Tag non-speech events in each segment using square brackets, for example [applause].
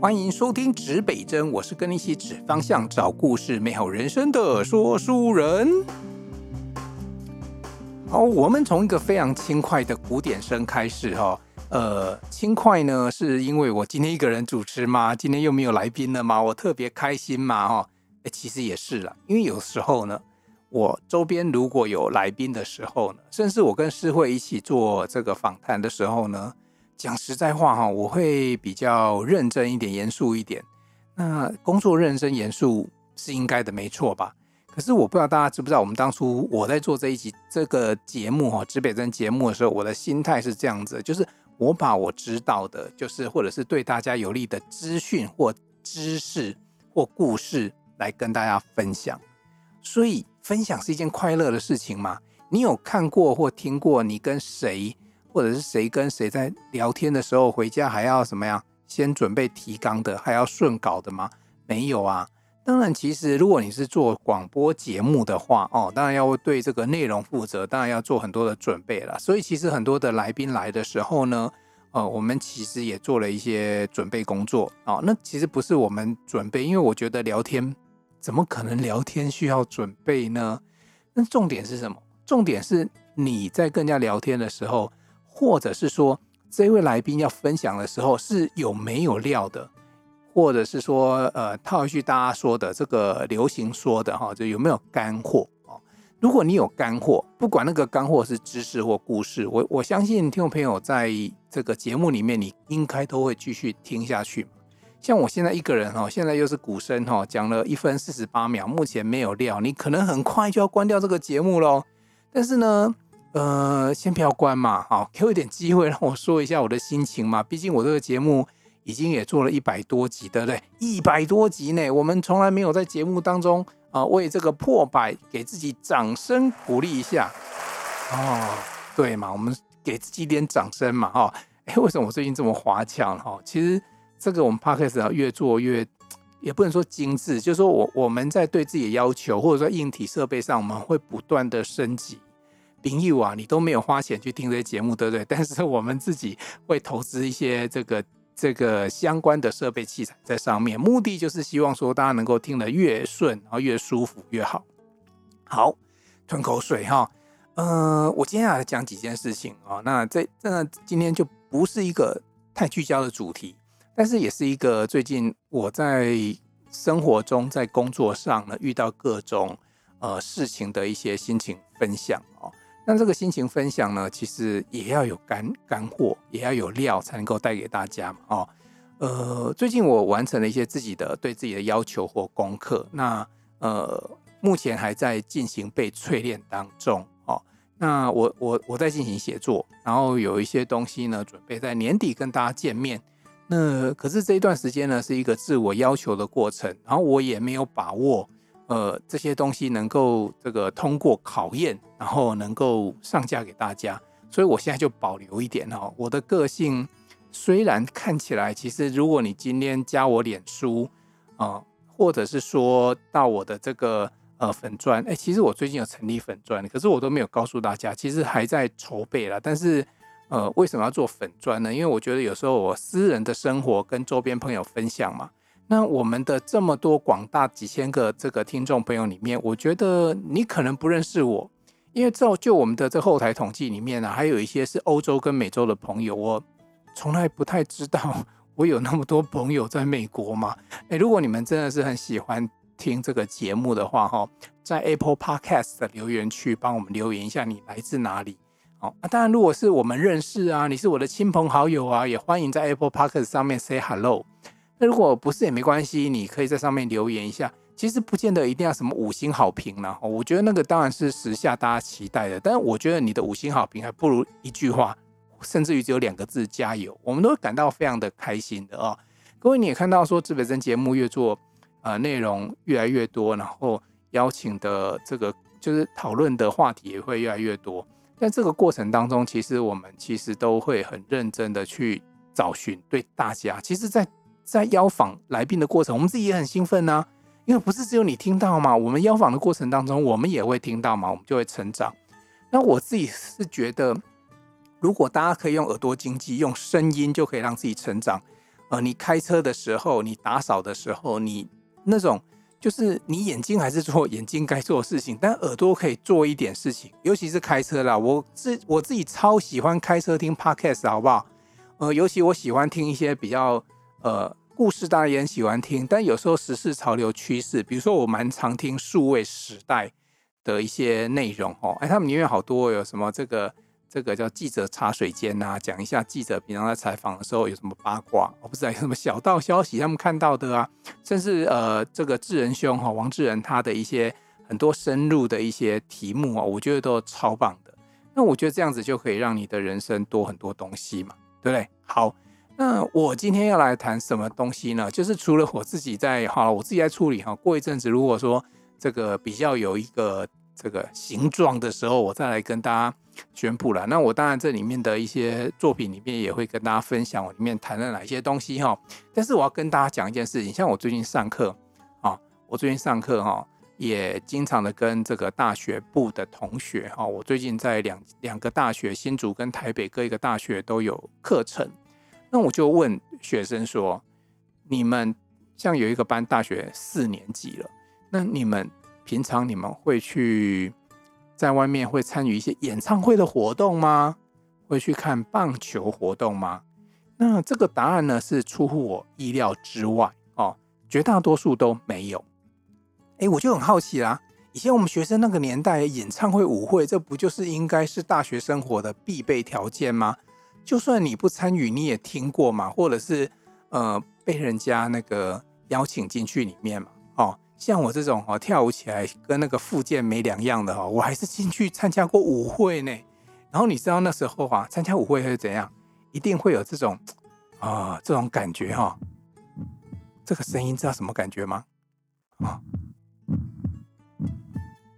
欢迎收听指北针，我是跟你一起指方向、找故事、美好人生的说书人。好，我们从一个非常轻快的古典声开始哈。呃，轻快呢，是因为我今天一个人主持吗？今天又没有来宾了吗？我特别开心嘛哈。哎，其实也是啦，因为有时候呢，我周边如果有来宾的时候呢，甚至我跟诗慧一起做这个访谈的时候呢。讲实在话哈，我会比较认真一点、严肃一点。那工作认真严肃是应该的，没错吧？可是我不知道大家知不知道，我们当初我在做这一集这个节目哈，指北针节目的时候，我的心态是这样子，就是我把我知道的，就是或者是对大家有利的资讯或知识或故事来跟大家分享。所以分享是一件快乐的事情吗？你有看过或听过你跟谁？或者是谁跟谁在聊天的时候，回家还要什么样？先准备提纲的，还要顺稿的吗？没有啊。当然，其实如果你是做广播节目的话，哦，当然要对这个内容负责，当然要做很多的准备了。所以，其实很多的来宾来的时候呢，呃，我们其实也做了一些准备工作。哦，那其实不是我们准备，因为我觉得聊天怎么可能聊天需要准备呢？那重点是什么？重点是你在跟人家聊天的时候。或者是说，这位来宾要分享的时候是有没有料的，或者是说，呃，套一句大家说的这个流行说的哈，就有没有干货哦？如果你有干货，不管那个干货是知识或故事，我我相信听众朋友在这个节目里面，你应该都会继续听下去。像我现在一个人哈，现在又是鼓声哈，讲了一分四十八秒，目前没有料，你可能很快就要关掉这个节目喽。但是呢，呃，先不要关嘛，好，给我一点机会让我说一下我的心情嘛。毕竟我这个节目已经也做了一百多集，对不对？一百多集呢，我们从来没有在节目当中啊、为这个破百给自己掌声鼓励一下哦，对嘛，我们给自己点掌声嘛，哈。哎，为什么我最近这么华强哈？其实这个我们 Podcast 要越做越，也不能说精致，就是说我我们在对自己的要求，或者说硬体设备上，我们会不断的升级。朋友啊，你都没有花钱去听这些节目，对不对？[laughs] 但是我们自己会投资一些这个这个相关的设备器材在上面，目的就是希望说大家能够听得越顺，然后越舒服越好。好，吞口水哈。呃，我接下来讲几件事情啊。那这那今天就不是一个太聚焦的主题，但是也是一个最近我在生活中在工作上呢遇到各种呃事情的一些心情分享哦。那这个心情分享呢，其实也要有干干货，也要有料，才能够带给大家嘛。哦，呃，最近我完成了一些自己的对自己的要求或功课，那呃，目前还在进行被淬炼当中。哦，那我我我在进行写作，然后有一些东西呢，准备在年底跟大家见面。那可是这一段时间呢，是一个自我要求的过程，然后我也没有把握。呃，这些东西能够这个通过考验，然后能够上架给大家，所以我现在就保留一点哦。我的个性虽然看起来，其实如果你今天加我脸书啊、呃，或者是说到我的这个呃粉专，哎，其实我最近有成立粉专，可是我都没有告诉大家，其实还在筹备了。但是呃，为什么要做粉专呢？因为我觉得有时候我私人的生活跟周边朋友分享嘛。那我们的这么多广大几千个这个听众朋友里面，我觉得你可能不认识我，因为照就我们的这后台统计里面呢、啊，还有一些是欧洲跟美洲的朋友，我从来不太知道我有那么多朋友在美国嘛。诶，如果你们真的是很喜欢听这个节目的话，哈，在 Apple Podcast 的留言区帮我们留言一下，你来自哪里？哦，啊，当然如果是我们认识啊，你是我的亲朋好友啊，也欢迎在 Apple Podcast 上面 say hello。那如果不是也没关系，你可以在上面留言一下。其实不见得一定要什么五星好评啦，我觉得那个当然是时下大家期待的。但是我觉得你的五星好评还不如一句话，甚至于只有两个字“加油”，我们都会感到非常的开心的哦。各位你也看到说，自北针节目越做呃内容越来越多，然后邀请的这个就是讨论的话题也会越来越多。在这个过程当中，其实我们其实都会很认真的去找寻对大家。其实，在在邀访来宾的过程，我们自己也很兴奋呐，因为不是只有你听到嘛，我们邀访的过程当中，我们也会听到嘛，我们就会成长。那我自己是觉得，如果大家可以用耳朵经济，用声音就可以让自己成长，呃，你开车的时候，你打扫的时候，你那种就是你眼睛还是做眼睛该做的事情，但耳朵可以做一点事情，尤其是开车啦。我自我自己超喜欢开车听 Podcast，好不好？呃，尤其我喜欢听一些比较呃故事，大家也很喜欢听，但有时候时事潮流趋势，比如说我蛮常听数位时代的一些内容哦，哎，他们里面好多有什么这个。这个叫记者茶水间呐、啊，讲一下记者平常在采访的时候有什么八卦，我不知道有什么小道消息他们看到的啊，甚至呃这个智仁兄哈王智仁他的一些很多深入的一些题目啊，我觉得都超棒的。那我觉得这样子就可以让你的人生多很多东西嘛，对不对？好，那我今天要来谈什么东西呢？就是除了我自己在好了，我自己在处理哈，过一阵子如果说这个比较有一个这个形状的时候，我再来跟大家。宣布了，那我当然这里面的一些作品里面也会跟大家分享，我里面谈了哪些东西哈。但是我要跟大家讲一件事情，像我最近上课啊，我最近上课哈，也经常的跟这个大学部的同学哈，我最近在两两个大学，新竹跟台北各一个大学都有课程，那我就问学生说，你们像有一个班大学四年级了，那你们平常你们会去？在外面会参与一些演唱会的活动吗？会去看棒球活动吗？那这个答案呢，是出乎我意料之外哦，绝大多数都没有。哎，我就很好奇啦，以前我们学生那个年代，演唱会、舞会，这不就是应该是大学生活的必备条件吗？就算你不参与，你也听过嘛，或者是呃被人家那个邀请进去里面嘛，哦。像我这种哦，跳舞起来跟那个复健没两样的哈，我还是进去参加过舞会呢。然后你知道那时候啊，参加舞会会怎样？一定会有这种啊这种感觉哈。这个声音知道什么感觉吗？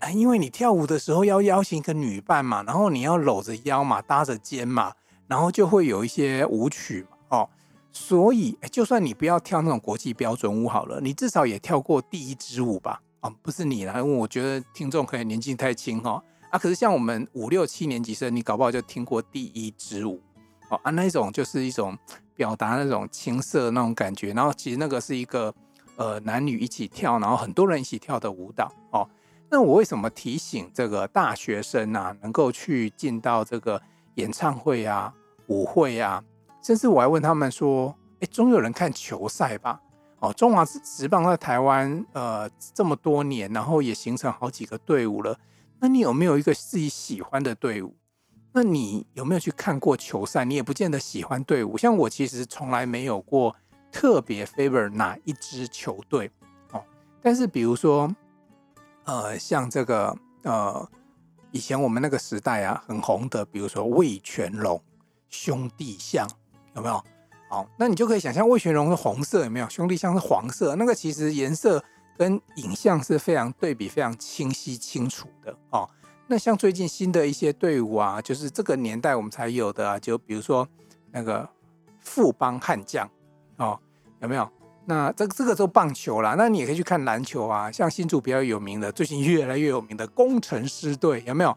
啊，因为你跳舞的时候要邀请一个女伴嘛，然后你要搂着腰嘛，搭着肩嘛，然后就会有一些舞曲嘛，哦。所以，就算你不要跳那种国际标准舞好了，你至少也跳过第一支舞吧？啊，不是你啦，因为我觉得听众可能年纪太轻哈。啊，可是像我们五六七年级生，你搞不好就听过第一支舞哦。啊，那一种就是一种表达那种青涩那种感觉。然后其实那个是一个呃男女一起跳，然后很多人一起跳的舞蹈哦。那我为什么提醒这个大学生啊，能够去进到这个演唱会啊、舞会啊？甚至我还问他们说：“哎，总有人看球赛吧？哦，中华职棒在台湾呃这么多年，然后也形成好几个队伍了。那你有没有一个自己喜欢的队伍？那你有没有去看过球赛？你也不见得喜欢队伍。像我其实从来没有过特别 favor 哪一支球队哦。但是比如说呃，像这个呃，以前我们那个时代啊很红的，比如说味全龙兄弟象。”有没有？好，那你就可以想象魏全龙是红色，有没有？兄弟象是黄色，那个其实颜色跟影像是非常对比、非常清晰、清楚的哦。那像最近新的一些队伍啊，就是这个年代我们才有的啊，就比如说那个富邦悍将哦，有没有？那这个这个都棒球啦，那你也可以去看篮球啊，像新竹比较有名的，最近越来越有名的工程师队，有没有？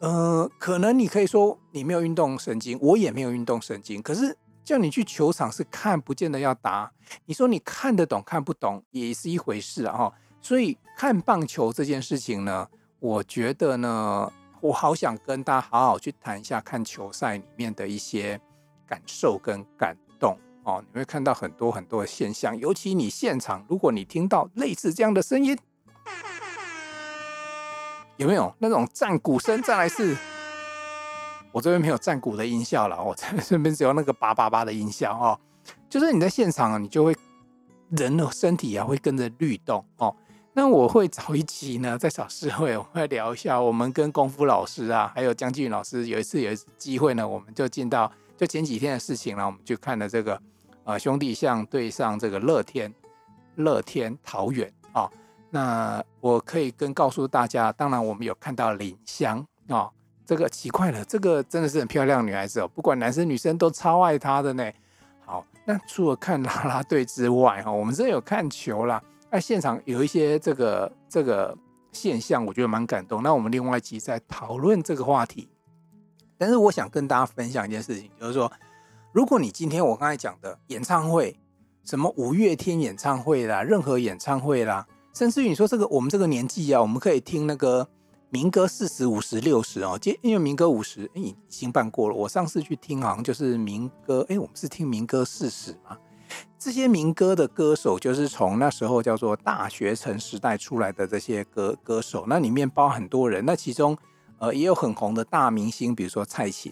呃，可能你可以说你没有运动神经，我也没有运动神经。可是叫你去球场是看，不见的要打。你说你看得懂看不懂也是一回事啊。所以看棒球这件事情呢，我觉得呢，我好想跟大家好好去谈一下看球赛里面的一些感受跟感动哦。你会看到很多很多的现象，尤其你现场，如果你听到类似这样的声音。有没有那种战鼓声？再来是，我这边没有战鼓的音效了，我 [laughs] 这边只有那个叭叭叭的音效哦。就是你在现场啊，你就会人的身体啊会跟着律动哦。那我会找一集呢，在小事会我会聊一下，我们跟功夫老师啊，还有江继云老师有一次有一次机会呢，我们就进到就前几天的事情了，我们就看了这个呃兄弟像对上这个乐天乐天桃园。那我可以跟告诉大家，当然我们有看到林香啊、哦，这个奇怪了，这个真的是很漂亮女孩子哦，不管男生女生都超爱她的呢。好，那除了看啦啦队之外哈，我们真的有看球啦。那现场有一些这个这个现象，我觉得蛮感动。那我们另外一集在讨论这个话题，但是我想跟大家分享一件事情，就是说，如果你今天我刚才讲的演唱会，什么五月天演唱会啦，任何演唱会啦，甚至于你说这个我们这个年纪啊，我们可以听那个民歌四十五十六十哦，今因为民歌五十已经办过了。我上次去听好像就是民歌，哎，我们是听民歌四十嘛。这些民歌的歌手就是从那时候叫做大学城时代出来的这些歌歌手，那里面包很多人，那其中呃也有很红的大明星，比如说蔡琴。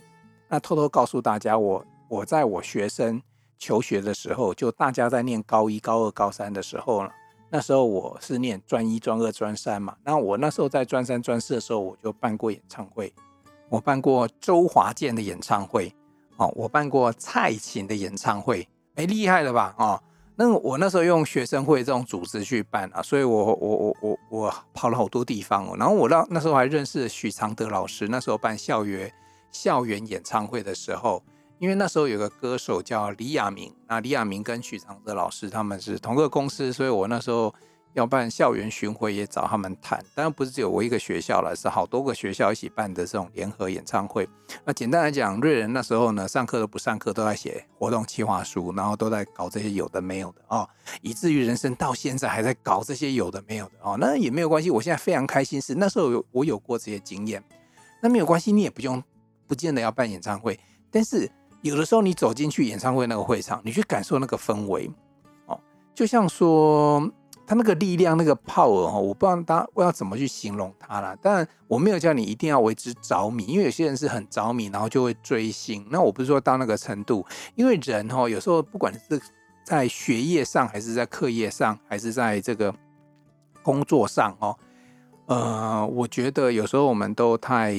那偷偷告诉大家，我我在我学生求学的时候，就大家在念高一、高二、高三的时候呢，那时候我是念专一、专二、专三嘛。那我那时候在专三、专四的时候，我就办过演唱会，我办过周华健的演唱会，哦，我办过蔡琴的演唱会。哎，厉害了吧？哦，那我那时候用学生会这种组织去办啊，所以我我我我我跑了好多地方哦。然后我到那时候还认识许常德老师，那时候办校园校园演唱会的时候，因为那时候有个歌手叫李亚明，那李亚明跟许常德老师他们是同个公司，所以我那时候。要办校园巡回也找他们谈，当然不是只有我一个学校了，是好多个学校一起办的这种联合演唱会。那简单来讲，瑞人那时候呢，上课都不上课，都在写活动计划书，然后都在搞这些有的没有的哦，以至于人生到现在还在搞这些有的没有的哦。那也没有关系，我现在非常开心，是那时候有我有过这些经验，那没有关系，你也不用不见得要办演唱会，但是有的时候你走进去演唱会那个会场，你去感受那个氛围哦，就像说。他那个力量，那个 power 哈，我不知道大家我要怎么去形容它啦。当然，我没有叫你一定要为之着迷，因为有些人是很着迷，然后就会追星。那我不是说到那个程度，因为人哈，有时候不管是在学业上，还是在课业上，还是在这个工作上哦，呃，我觉得有时候我们都太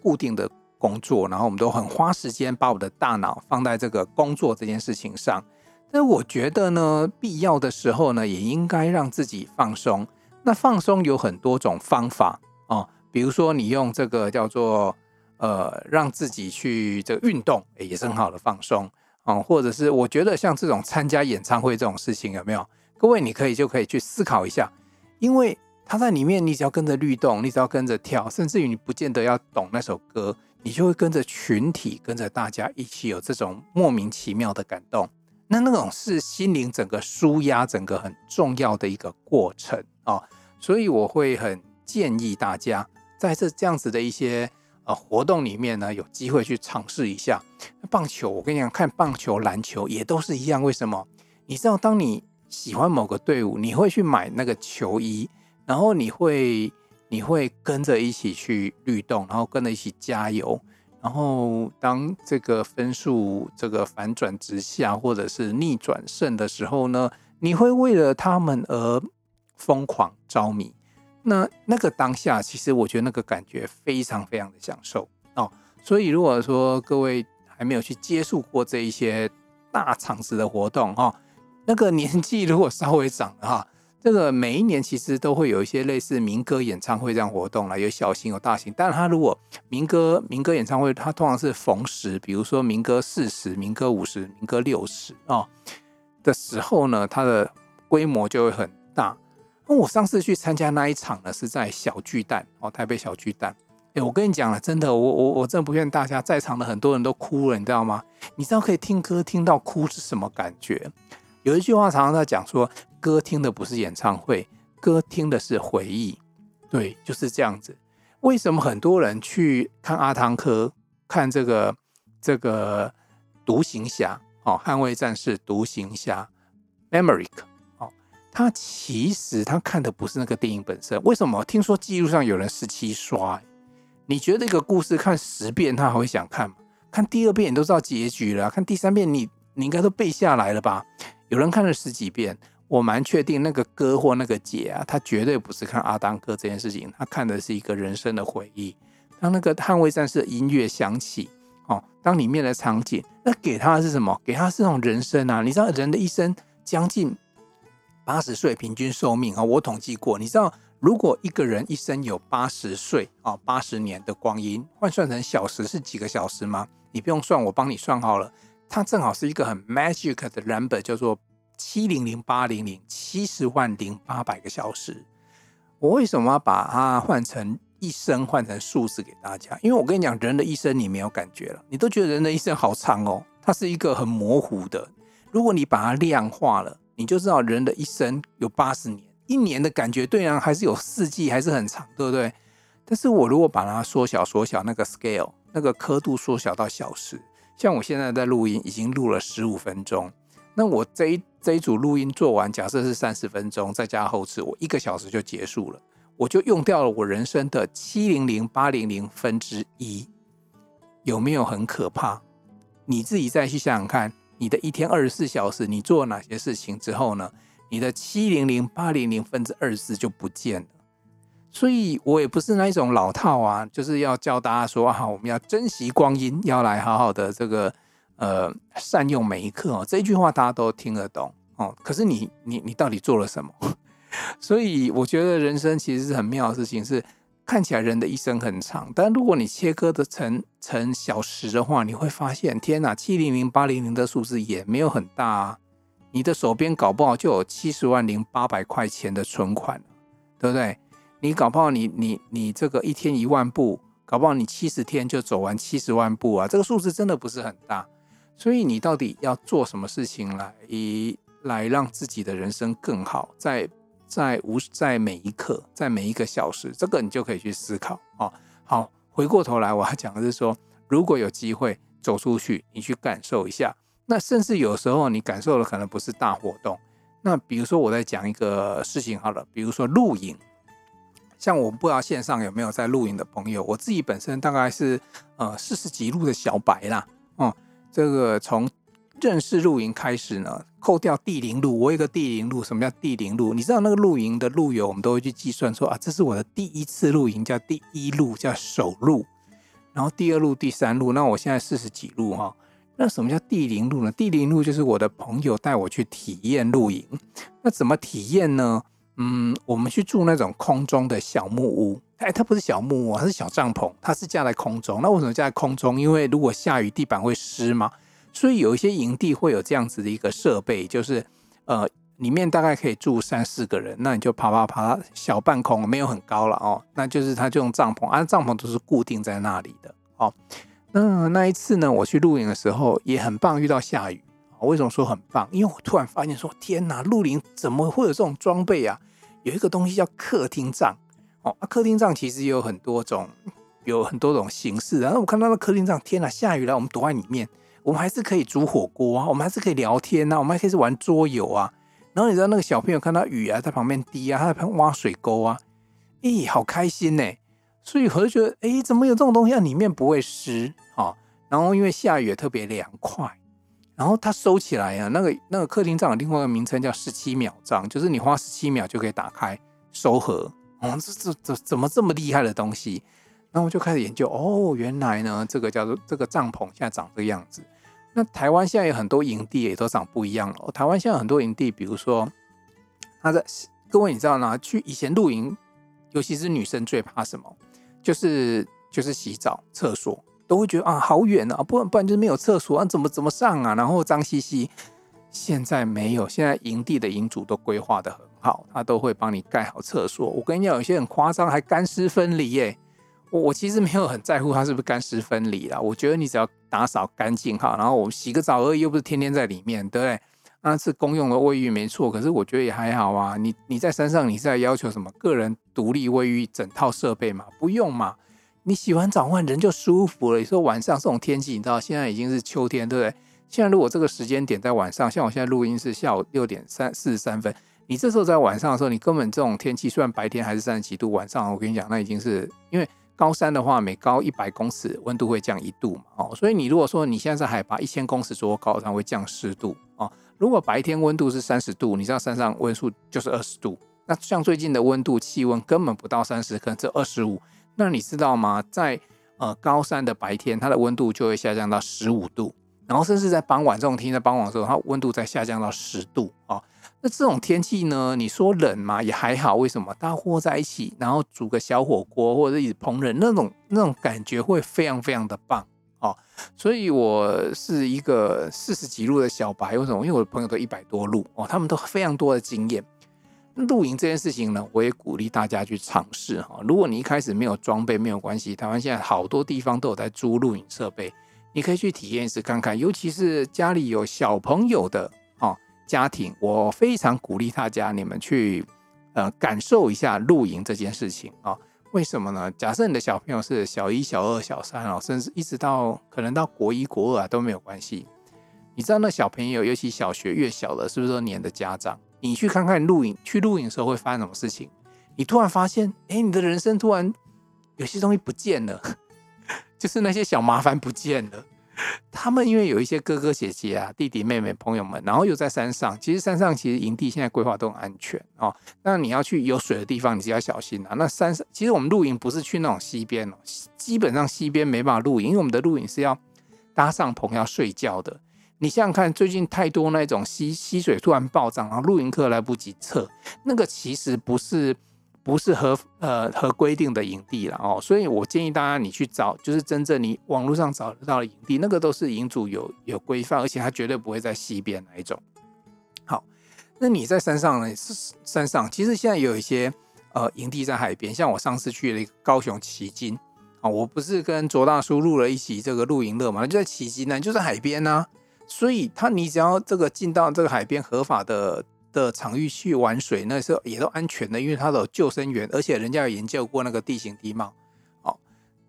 固定的工作，然后我们都很花时间把我的大脑放在这个工作这件事情上。那我觉得呢，必要的时候呢，也应该让自己放松。那放松有很多种方法哦，比如说你用这个叫做呃，让自己去这个运动，也是很好的放松哦。或者是我觉得像这种参加演唱会这种事情，有没有？各位你可以就可以去思考一下，因为他在里面，你只要跟着律动，你只要跟着跳，甚至于你不见得要懂那首歌，你就会跟着群体，跟着大家一起有这种莫名其妙的感动。那那种是心灵整个舒压，整个很重要的一个过程啊，所以我会很建议大家在这这样子的一些呃活动里面呢，有机会去尝试一下棒球。我跟你讲，看棒球、篮球也都是一样。为什么？你知道，当你喜欢某个队伍，你会去买那个球衣，然后你会你会跟着一起去律动，然后跟着一起加油。然后，当这个分数这个反转直下，或者是逆转胜的时候呢，你会为了他们而疯狂着迷。那那个当下，其实我觉得那个感觉非常非常的享受哦。所以，如果说各位还没有去接触过这一些大场子的活动哈，那个年纪如果稍微长的哈。这个每一年其实都会有一些类似民歌演唱会这样活动啦，有小型有大型。但是它如果民歌民歌演唱会，它通常是逢十，比如说民歌四十、民歌五十、民歌六十啊的时候呢，它的规模就会很大。那我上次去参加那一场呢，是在小巨蛋哦，台北小巨蛋。哎，我跟你讲了，真的，我我我真的不骗大家，在场的很多人都哭了，你知道吗？你知道可以听歌听到哭是什么感觉？有一句话常常在讲说。歌听的不是演唱会，歌听的是回忆。对，就是这样子。为什么很多人去看阿汤哥，看这个这个独行侠哦，捍卫战士独行侠 Maverick 哦，他其实他看的不是那个电影本身。为什么？听说记录上有人十七刷。你觉得一个故事看十遍他还会想看吗？看第二遍你都知道结局了，看第三遍你你应该都背下来了吧？有人看了十几遍。我蛮确定那个哥或那个姐啊，他绝对不是看阿当哥这件事情，他看的是一个人生的回忆。当那个捍卫战士的音乐响起，哦，当里面的场景，那给他的是什么？给他是那种人生啊！你知道人的一生将近八十岁平均寿命啊，我统计过，你知道如果一个人一生有八十岁啊，八十年的光阴，换算成小时是几个小时吗？你不用算，我帮你算好了，它正好是一个很 magic 的 number，叫做。七零零八零零七十万零八百个小时，我为什么要把它换成一生，换成数字给大家？因为我跟你讲，人的一生你没有感觉了，你都觉得人的一生好长哦，它是一个很模糊的。如果你把它量化了，你就知道人的一生有八十年，一年的感觉对啊，还是有四季，还是很长，对不对？但是我如果把它缩小缩小，那个 scale 那个刻度缩小到小时，像我现在在录音，已经录了十五分钟，那我这一这一组录音做完，假设是三十分钟，再加后置，我一个小时就结束了，我就用掉了我人生的七零零八零零分之一，有没有很可怕？你自己再去想想看。你的一天二十四小时，你做了哪些事情之后呢？你的七零零八零零分之二十四就不见了。所以我也不是那一种老套啊，就是要教大家说啊，我们要珍惜光阴，要来好好的这个呃善用每一刻哦。这一句话大家都听得懂哦。可是你你你到底做了什么？[laughs] 所以我觉得人生其实是很妙的事情是。看起来人的一生很长，但如果你切割的成成小时的话，你会发现，天哪，七零零八零零的数字也没有很大啊。你的手边搞不好就有七十万零八百块钱的存款，对不对？你搞不好你你你这个一天一万步，搞不好你七十天就走完七十万步啊。这个数字真的不是很大，所以你到底要做什么事情来以来让自己的人生更好？在在无在每一刻，在每一个小时，这个你就可以去思考哦。好，回过头来，我要讲的是说，如果有机会走出去，你去感受一下。那甚至有时候你感受的可能不是大活动。那比如说我在讲一个事情好了，比如说露营，像我不知道线上有没有在露营的朋友，我自己本身大概是呃四十几路的小白啦，哦、这个从。正式露营开始呢，扣掉地灵路，我有个地灵路。什么叫地灵路？你知道那个露营的路友，我们都会去计算说啊，这是我的第一次露营，叫第一路，叫首路。然后第二路、第三路，那我现在四十几路哈。那什么叫地灵路呢？地灵路就是我的朋友带我去体验露营。那怎么体验呢？嗯，我们去住那种空中的小木屋。哎，它不是小木屋，它是小帐篷，它是架在空中。那为什么架在空中？因为如果下雨，地板会湿嘛。所以有一些营地会有这样子的一个设备，就是呃，里面大概可以住三四个人，那你就爬爬爬，小半空，没有很高了哦。那就是他就用帐篷，啊，帐篷都是固定在那里的哦。那那一次呢，我去露营的时候也很棒，遇到下雨。为什么说很棒？因为我突然发现说，天哪，露营怎么会有这种装备啊？有一个东西叫客厅帐哦，啊，客厅帐其实也有很多种，有很多种形式。然后我看到那客厅帐，天哪，下雨了，我们躲在里面。我们还是可以煮火锅啊，我们还是可以聊天呐、我们还可以是玩桌游啊。然后你知道那个小朋友看到雨啊，在旁边滴啊，他在旁边挖水沟啊，咦，好开心呢。所以我就觉得，哎，怎么有这种东西啊？里面不会湿啊。然后因为下雨也特别凉快。然后它收起来啊，那个那个客厅帐另外一个名称叫十七秒帐，就是你花十七秒就可以打开收合。哦，这这这怎么这么厉害的东西？然后我就开始研究，哦，原来呢，这个叫做这个帐篷现在长这个样子。那台湾现在有很多营地也都长不一样了。台湾现在很多营地，比如说，他在各位你知道吗？去以前露营，尤其是女生最怕什么？就是就是洗澡、厕所都会觉得啊好远啊，不然不然就是没有厕所啊，怎么怎么上啊？然后脏兮兮。现在没有，现在营地的营主都规划得很好，他都会帮你盖好厕所。我跟你讲，有些很夸张，还干湿分离耶。我我其实没有很在乎它是不是干湿分离啦，我觉得你只要打扫干净哈，然后我们洗个澡而已，又不是天天在里面，对不对？那是公用的卫浴没错，可是我觉得也还好啊。你你在山上，你是在要求什么个人独立卫浴整套设备嘛？不用嘛。你洗完澡换人就舒服了。你说晚上这种天气，你知道现在已经是秋天，对不对？现在如果这个时间点在晚上，像我现在录音是下午六点三四十三分，你这时候在晚上的时候，你根本这种天气，虽然白天还是三十几度，晚上我跟你讲，那已经是因为。高山的话，每高一百公尺，温度会降一度嘛？哦，所以你如果说你现在在海拔一千公尺左右高，它会降十度哦。如果白天温度是三十度，你知道山上温数就是二十度。那像最近的温度气温根本不到三十，可能只二十五。那你知道吗？在呃高山的白天，它的温度就会下降到十五度，然后甚至在傍晚这种天气在傍晚的时候，它温度再下降到十度。哦那这种天气呢？你说冷嘛，也还好。为什么？大家窝在一起，然后煮个小火锅，或者是一直烹饪，那种那种感觉会非常非常的棒哦。所以我是一个四十几路的小白，为什么？因为我的朋友都一百多路哦，他们都非常多的经验。露营这件事情呢，我也鼓励大家去尝试哈。如果你一开始没有装备，没有关系。台湾现在好多地方都有在租露营设备，你可以去体验一次看看，尤其是家里有小朋友的哦家庭，我非常鼓励大家你们去呃感受一下露营这件事情啊。为什么呢？假设你的小朋友是小一、小二、小三哦，甚至一直到可能到国一、国二啊都没有关系。你知道那小朋友，尤其小学越小的，是不是都黏着家长？你去看看露营，去露营的时候会发生什么事情？你突然发现，哎，你的人生突然有些东西不见了，[laughs] 就是那些小麻烦不见了。他们因为有一些哥哥姐姐啊、弟弟妹妹、朋友们，然后又在山上。其实山上其实营地现在规划都很安全哦。那你要去有水的地方，你就要小心啊。那山上其实我们露营不是去那种溪边哦，基本上溪边没办法露营，因为我们的露营是要搭帐篷要睡觉的。你想想看，最近太多那种溪溪水突然暴涨，然后露营客来不及撤，那个其实不是不是合呃合规定的营地了哦。所以我建议大家，你去找就是真正你网络上找得到的营地，那个都是营主有有规范，而且他绝对不会在溪边那一种。好，那你在山上呢？山上，其实现在有一些呃营地在海边，像我上次去了一个高雄旗津啊，我不是跟卓大叔录了一期这个露营乐嘛，就在旗津呢，就在海边呢、所以他，你只要这个进到这个海边合法的的场域去玩水，那时候也都安全的，因为它有救生员，而且人家有研究过那个地形地貌。好，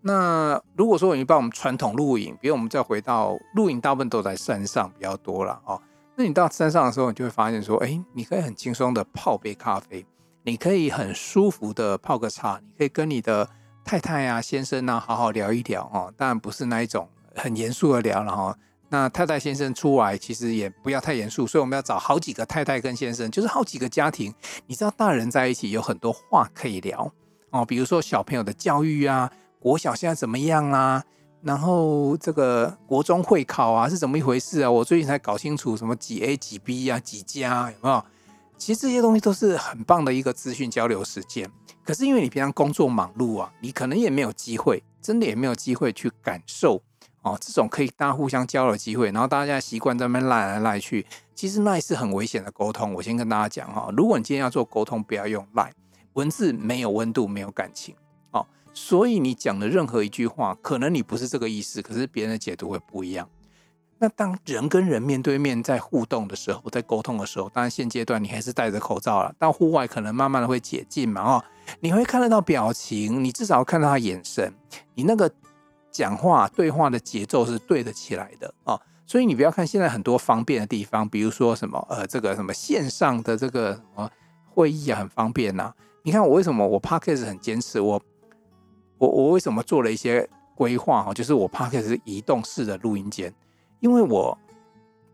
那如果说你把我们传统露营，比如我们再回到露营，大部分都在山上比较多了哦。那你到山上的时候，你就会发现说，哎，你可以很轻松的泡杯咖啡，你可以很舒服的泡个茶，你可以跟你的太太啊、先生啊好好聊一聊哦。当然不是那一种很严肃的聊了哈。那太太先生出来，其实也不要太严肃，所以我们要找好几个太太跟先生，就是好几个家庭。你知道，大人在一起有很多话可以聊哦，比如说小朋友的教育啊，国小现在怎么样啊？然后这个国中会考啊是怎么一回事啊？我最近才搞清楚什么几 A 几 B 啊，几加有没有？其实这些东西都是很棒的一个资讯交流时间。可是因为你平常工作忙碌啊，你可能也没有机会，真的也没有机会去感受。哦，这种可以大家互相交流机会，然后大家习惯在那边赖来赖去，其实那是很危险的沟通。我先跟大家讲哈，如果你今天要做沟通，不要用赖，文字没有温度，没有感情。哦，所以你讲的任何一句话，可能你不是这个意思，可是别人的解读会不一样。那当人跟人面对面在互动的时候，在沟通的时候，当然现阶段你还是戴着口罩了，到户外可能慢慢的会解禁嘛。哦，你会看得到表情，你至少看到他眼神，你那个。讲话对话的节奏是对得起来的啊，所以你不要看现在很多方便的地方，比如说什么呃，这个什么线上的这个什么会议啊，很方便呐。你看我为什么我 Podcast 很坚持，我我我为什么做了一些规划哈，就是我 Podcast 是移动式的录音间，因为我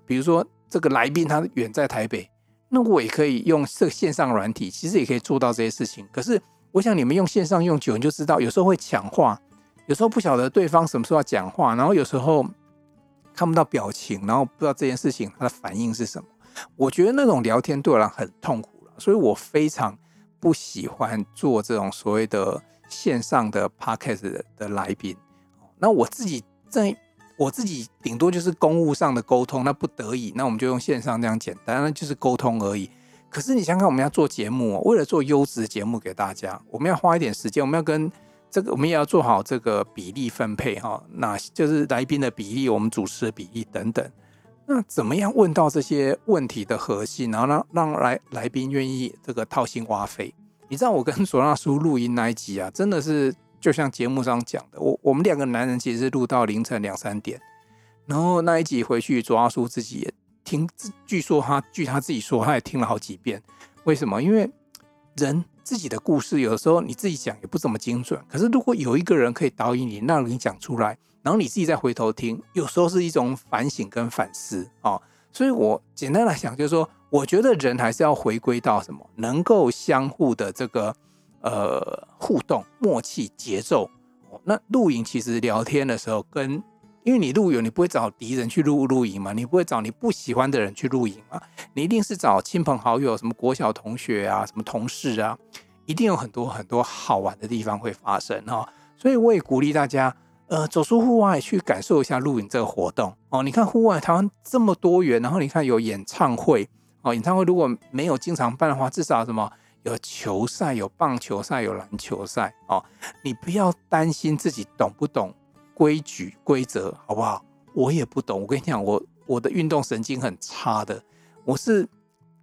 比如说这个来宾他远在台北，那我也可以用这个线上软体，其实也可以做到这些事情。可是我想你们用线上用久，你就知道有时候会抢话。有时候不晓得对方什么时候要讲话，然后有时候看不到表情，然后不知道这件事情他的反应是什么。我觉得那种聊天对我来很痛苦了，所以我非常不喜欢做这种所谓的线上的 podcast 的，来宾。那我自己在我自己顶多就是公务上的沟通，那不得已，那我们就用线上这样简单，那就是沟通而已。可是你想想，我们要做节目，为了做优质节目给大家，我们要花一点时间，我们要跟。这个我们也要做好这个比例分配哈，那就是来宾的比例，我们主持的比例等等。那怎么样问到这些问题的核心，然后让让来来宾愿意这个掏心挖肺？你知道我跟左大叔录音那一集啊，真的是就像节目上讲的，我我们两个男人其实是录到凌晨两三点，然后那一集回去，左大叔自己也听，据说他据他自己说，他也听了好几遍。为什么？因为人。自己的故事有的时候你自己讲也不怎么精准，可是如果有一个人可以导引你，让你讲出来，然后你自己再回头听，有时候是一种反省跟反思啊、所以我简单来讲，就是说，我觉得人还是要回归到什么，能够相互的这个呃互动、默契、节奏。那露营其实聊天的时候跟。因为你露营，你不会找敌人去露露营嘛？你不会找你不喜欢的人去露营嘛？你一定是找亲朋好友，什么国小同学啊，什么同事啊，一定有很多很多好玩的地方会发生哈。所以我也鼓励大家，呃，走出户外去感受一下露营这个活动哦。你看户外台湾这么多元，然后你看有演唱会哦，演唱会如果没有经常办的话，至少什么有球赛、有棒球赛、有篮球赛哦。你不要担心自己懂不懂。规矩规则好不好？我也不懂。我跟你讲，我我的运动神经很差的，我是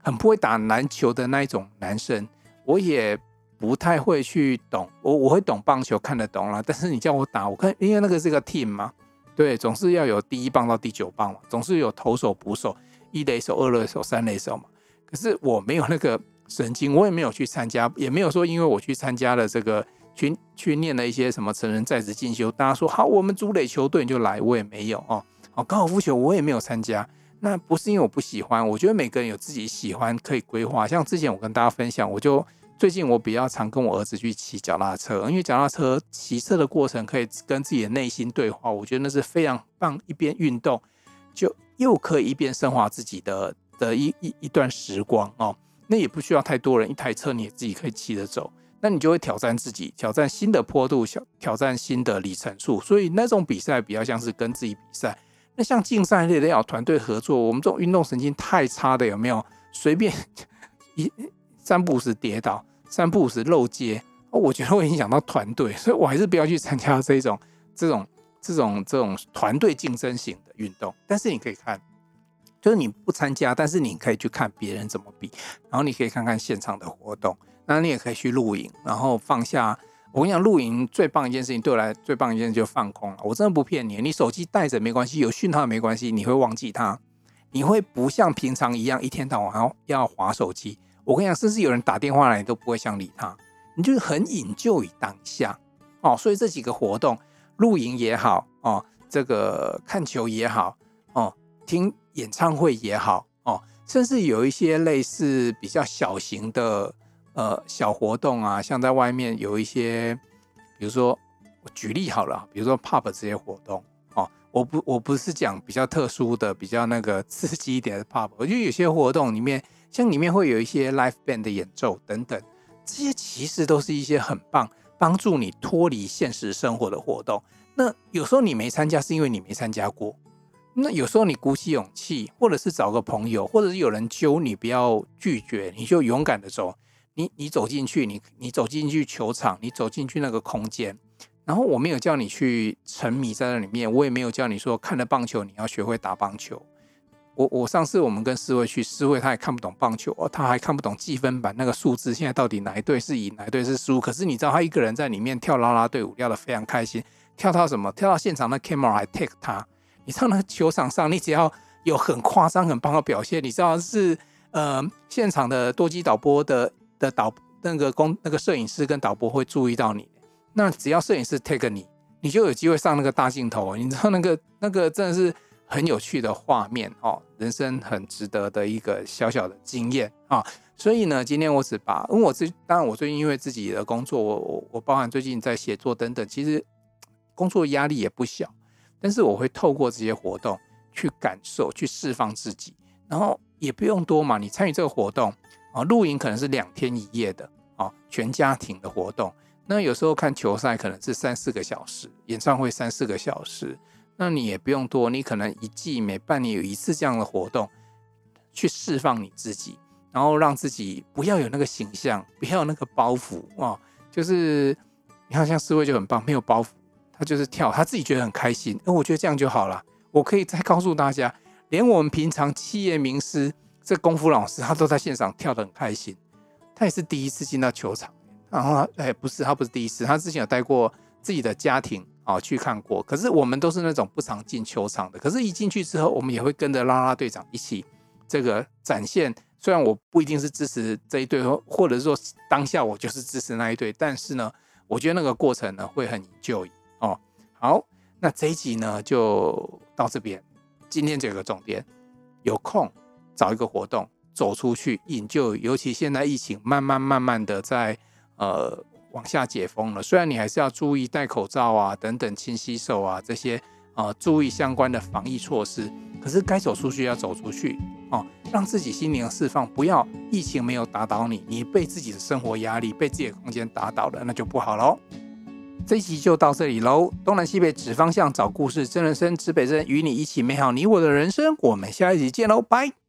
很不会打篮球的那一种男生，我也不太会去懂。我我会懂棒球，看得懂啦，但是你叫我打，我看因为那个是个 team 嘛，对，总是要有第一棒到第九棒嘛，总是有投手、捕手、一垒手、二垒手、三垒手嘛。可是我没有那个神经，我也没有去参加，也没有说因为我去参加了这个。去去念了一些什么成人在职进修，大家说好，我们主垒球队你就来，我也没有哦。哦，高尔夫球我也没有参加，那不是因为我不喜欢，我觉得每个人有自己喜欢可以规划。像之前我跟大家分享，我就最近我比较常跟我儿子去骑脚踏车，因为脚踏车骑车的过程可以跟自己的内心对话，我觉得那是非常棒，一边运动就又可以一边升华自己的的一一一段时光哦。那也不需要太多人，一台车你也自己可以骑着走。那你就会挑战自己，挑战新的坡度，挑挑战新的里程数。所以那种比赛比较像是跟自己比赛。那像竞赛类的要团队合作，我们这种运动神经太差的有没有？随便一三步五时跌倒，三步五时漏接，我觉得会影响到团队，所以我还是不要去参加这种这种这种这种团队竞争型的运动。但是你可以看，就是你不参加，但是你可以去看别人怎么比，然后你可以看看现场的活动。那你也可以去露营，然后放下。我跟你讲，露营最棒一件事情，对我来最棒一件事就放空了。我真的不骗你，你手机带着没关系，有讯号没关系，你会忘记它，你会不像平常一样一天到晚要要滑手机。我跟你讲，甚至有人打电话来，你都不会想理他，你就是很 enjoy 于当下哦。所以这几个活动，露营也好哦，这个看球也好哦，听演唱会也好哦，甚至有一些类似比较小型的。呃，小活动啊，像在外面有一些，比如说我举例好了，比如说 pub 这些活动哦，我不我不是讲比较特殊的、比较那个刺激一点的 pub，我觉得有些活动里面，像里面会有一些 live band 的演奏等等，这些其实都是一些很棒帮助你脱离现实生活的活动。那有时候你没参加，是因为你没参加过。那有时候你鼓起勇气，或者是找个朋友，或者是有人揪你，不要拒绝，你就勇敢的走。你你走进去，你你走进去球场，你走进去那个空间，然后我没有叫你去沉迷在那里面，我也没有叫你说看了棒球你要学会打棒球。我我上次我们跟思维去，思维他也看不懂棒球，哦，他还看不懂计分板那个数字，现在到底哪一队是赢，哪一队是输？可是你知道他一个人在里面跳啦啦队舞，跳得非常开心，跳到什么？跳到现场那 camera 还 take 他。你知道那个球场上，你只要有很夸张、很棒的表现，你知道是呃现场的多机导播的。的导那个工那个摄影师跟导播会注意到你，那只要摄影师 take 你，你就有机会上那个大镜头。你知道那个那个真的是很有趣的画面哦，人生很值得的一个小小的经验啊。所以呢，今天我只把，因为我最当然我最近因为自己的工作，我我我包含最近在写作等等，其实工作压力也不小。但是我会透过这些活动去感受，去释放自己，然后也不用多嘛，你参与这个活动。啊，露营可能是两天一夜的啊，全家庭的活动。那有时候看球赛可能是三四个小时，演唱会三四个小时。那你也不用多，你可能一季每半年有一次这样的活动，去释放你自己，然后让自己不要有那个形象，不要有那个包袱啊。就是你看，像思维就很棒，没有包袱，他就是跳，他自己觉得很开心。那我觉得这样就好了。我可以再告诉大家，连我们平常企业名师。这功夫老师他都在现场跳得很开心，他也是第一次进到球场，然后哎不是他不是第一次，他之前有带过自己的家庭啊去看过，可是我们都是那种不常进球场的，可是一进去之后，我们也会跟着啦啦队长一起这个展现。虽然我不一定是支持这一队，或者说当下我就是支持那一队，但是呢，我觉得那个过程呢会很 enjoy 哦。好，那这一集呢就到这边，今天这个重点，有空。找一个活动走出去，引就尤其现在疫情慢慢慢慢的在呃往下解封了，虽然你还是要注意戴口罩啊等等，勤洗手啊这些呃注意相关的防疫措施，可是该走出去要走出去哦，让自己心灵释放，不要疫情没有打倒你，你被自己的生活压力被自己的空间打倒了，那就不好喽。这一集就到这里喽，东南西北指方向找故事，真人生指北针，与你一起美好你我的人生，我们下一集见喽，拜。